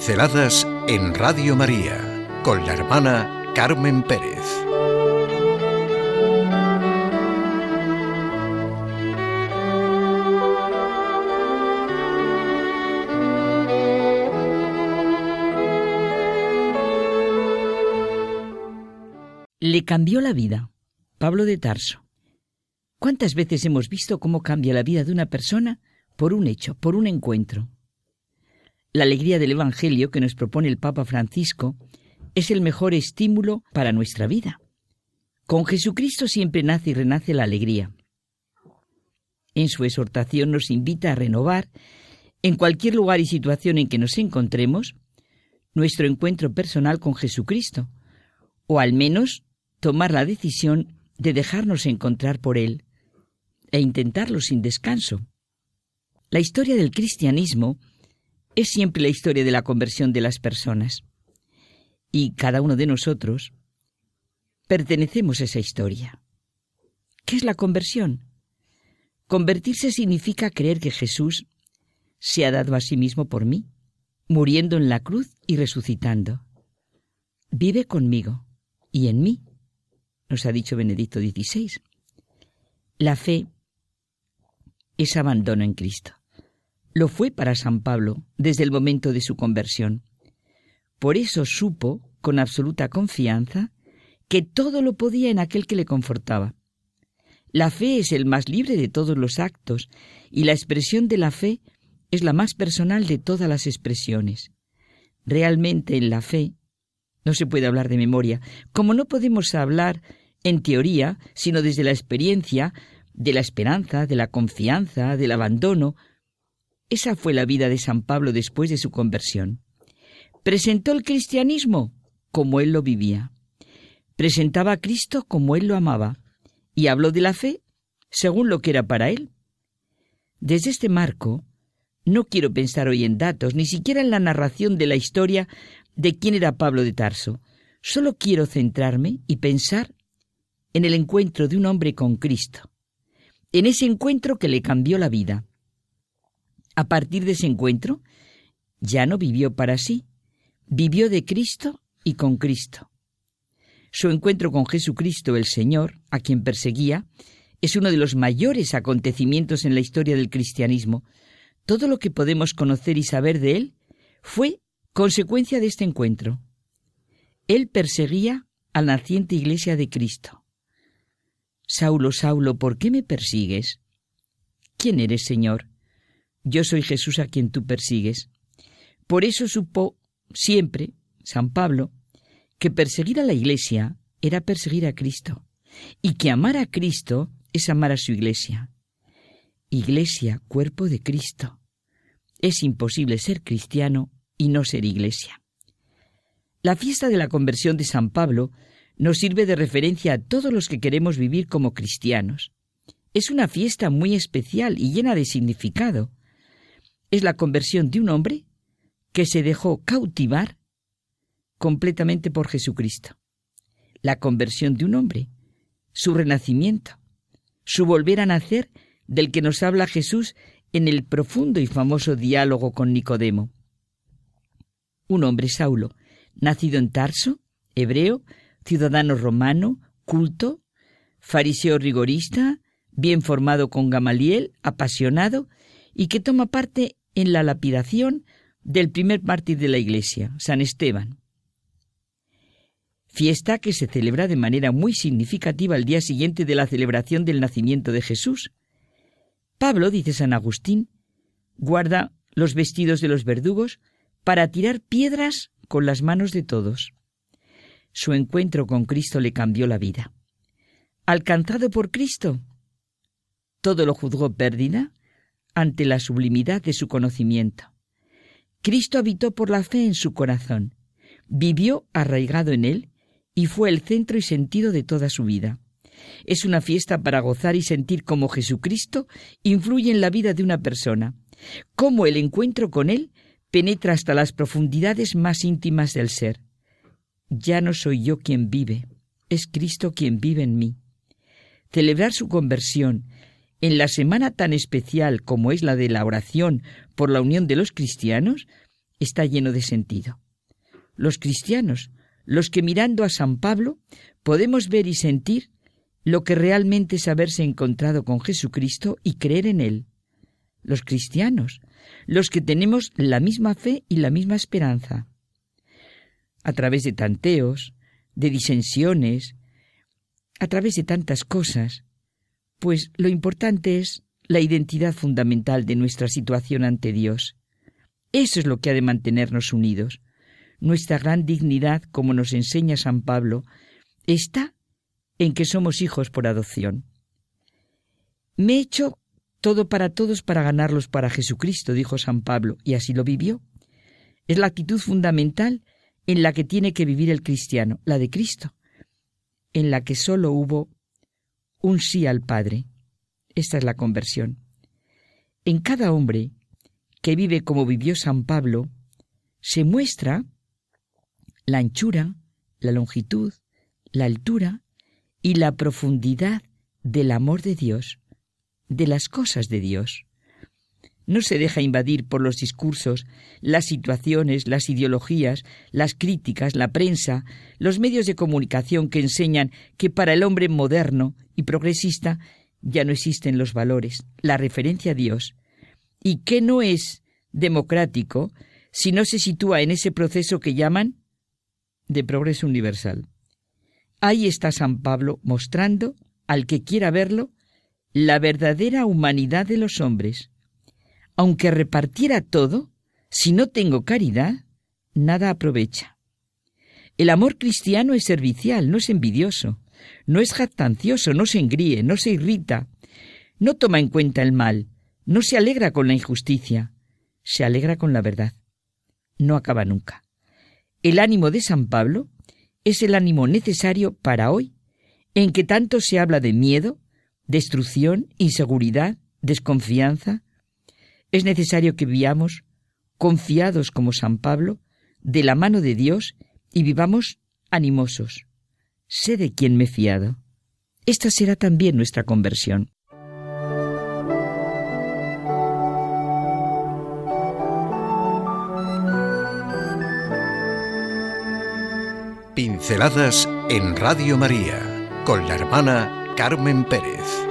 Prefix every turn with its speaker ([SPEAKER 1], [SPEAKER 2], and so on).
[SPEAKER 1] Pinceladas en Radio María con la hermana Carmen Pérez.
[SPEAKER 2] Le cambió la vida. Pablo de Tarso. ¿Cuántas veces hemos visto cómo cambia la vida de una persona por un hecho, por un encuentro? La alegría del Evangelio que nos propone el Papa Francisco es el mejor estímulo para nuestra vida. Con Jesucristo siempre nace y renace la alegría. En su exhortación nos invita a renovar, en cualquier lugar y situación en que nos encontremos, nuestro encuentro personal con Jesucristo, o al menos tomar la decisión de dejarnos encontrar por Él e intentarlo sin descanso. La historia del cristianismo es siempre la historia de la conversión de las personas. Y cada uno de nosotros pertenecemos a esa historia. ¿Qué es la conversión? Convertirse significa creer que Jesús se ha dado a sí mismo por mí, muriendo en la cruz y resucitando. Vive conmigo y en mí, nos ha dicho Benedicto XVI. La fe es abandono en Cristo. Lo fue para San Pablo desde el momento de su conversión. Por eso supo, con absoluta confianza, que todo lo podía en aquel que le confortaba. La fe es el más libre de todos los actos y la expresión de la fe es la más personal de todas las expresiones. Realmente en la fe no se puede hablar de memoria, como no podemos hablar en teoría, sino desde la experiencia, de la esperanza, de la confianza, del abandono, esa fue la vida de San Pablo después de su conversión. Presentó el cristianismo como él lo vivía. Presentaba a Cristo como él lo amaba y habló de la fe según lo que era para él. Desde este marco, no quiero pensar hoy en datos, ni siquiera en la narración de la historia de quién era Pablo de Tarso. Solo quiero centrarme y pensar en el encuentro de un hombre con Cristo, en ese encuentro que le cambió la vida. A partir de ese encuentro, ya no vivió para sí, vivió de Cristo y con Cristo. Su encuentro con Jesucristo el Señor, a quien perseguía, es uno de los mayores acontecimientos en la historia del cristianismo. Todo lo que podemos conocer y saber de él fue consecuencia de este encuentro. Él perseguía a la naciente iglesia de Cristo. Saulo, Saulo, ¿por qué me persigues? ¿Quién eres, Señor? Yo soy Jesús a quien tú persigues. Por eso supo siempre San Pablo que perseguir a la Iglesia era perseguir a Cristo y que amar a Cristo es amar a su Iglesia. Iglesia, cuerpo de Cristo. Es imposible ser cristiano y no ser Iglesia. La fiesta de la conversión de San Pablo nos sirve de referencia a todos los que queremos vivir como cristianos. Es una fiesta muy especial y llena de significado, es la conversión de un hombre que se dejó cautivar completamente por Jesucristo. La conversión de un hombre, su renacimiento, su volver a nacer del que nos habla Jesús en el profundo y famoso diálogo con Nicodemo. Un hombre Saulo, nacido en Tarso, hebreo, ciudadano romano, culto, fariseo rigorista, bien formado con Gamaliel, apasionado, y que toma parte en la lapidación del primer mártir de la Iglesia, San Esteban. Fiesta que se celebra de manera muy significativa al día siguiente de la celebración del nacimiento de Jesús. Pablo, dice San Agustín, guarda los vestidos de los verdugos para tirar piedras con las manos de todos. Su encuentro con Cristo le cambió la vida. Alcanzado por Cristo, todo lo juzgó pérdida ante la sublimidad de su conocimiento. Cristo habitó por la fe en su corazón, vivió arraigado en él y fue el centro y sentido de toda su vida. Es una fiesta para gozar y sentir cómo Jesucristo influye en la vida de una persona, cómo el encuentro con Él penetra hasta las profundidades más íntimas del ser. Ya no soy yo quien vive, es Cristo quien vive en mí. Celebrar su conversión en la semana tan especial como es la de la oración por la unión de los cristianos, está lleno de sentido. Los cristianos, los que mirando a San Pablo, podemos ver y sentir lo que realmente es haberse encontrado con Jesucristo y creer en Él. Los cristianos, los que tenemos la misma fe y la misma esperanza. A través de tanteos, de disensiones, a través de tantas cosas, pues lo importante es la identidad fundamental de nuestra situación ante Dios. Eso es lo que ha de mantenernos unidos. Nuestra gran dignidad, como nos enseña San Pablo, está en que somos hijos por adopción. Me he hecho todo para todos para ganarlos para Jesucristo, dijo San Pablo, y así lo vivió. Es la actitud fundamental en la que tiene que vivir el cristiano, la de Cristo, en la que sólo hubo un sí al Padre. Esta es la conversión. En cada hombre que vive como vivió San Pablo, se muestra la anchura, la longitud, la altura y la profundidad del amor de Dios, de las cosas de Dios. No se deja invadir por los discursos, las situaciones, las ideologías, las críticas, la prensa, los medios de comunicación que enseñan que para el hombre moderno y progresista ya no existen los valores, la referencia a Dios, y que no es democrático si no se sitúa en ese proceso que llaman de progreso universal. Ahí está San Pablo mostrando, al que quiera verlo, la verdadera humanidad de los hombres. Aunque repartiera todo, si no tengo caridad, nada aprovecha. El amor cristiano es servicial, no es envidioso, no es jactancioso, no se engríe, no se irrita, no toma en cuenta el mal, no se alegra con la injusticia, se alegra con la verdad. No acaba nunca. El ánimo de San Pablo es el ánimo necesario para hoy, en que tanto se habla de miedo, destrucción, inseguridad, desconfianza. Es necesario que vivamos confiados como San Pablo, de la mano de Dios, y vivamos animosos. Sé de quién me he fiado. Esta será también nuestra conversión.
[SPEAKER 1] Pinceladas en Radio María con la hermana Carmen Pérez.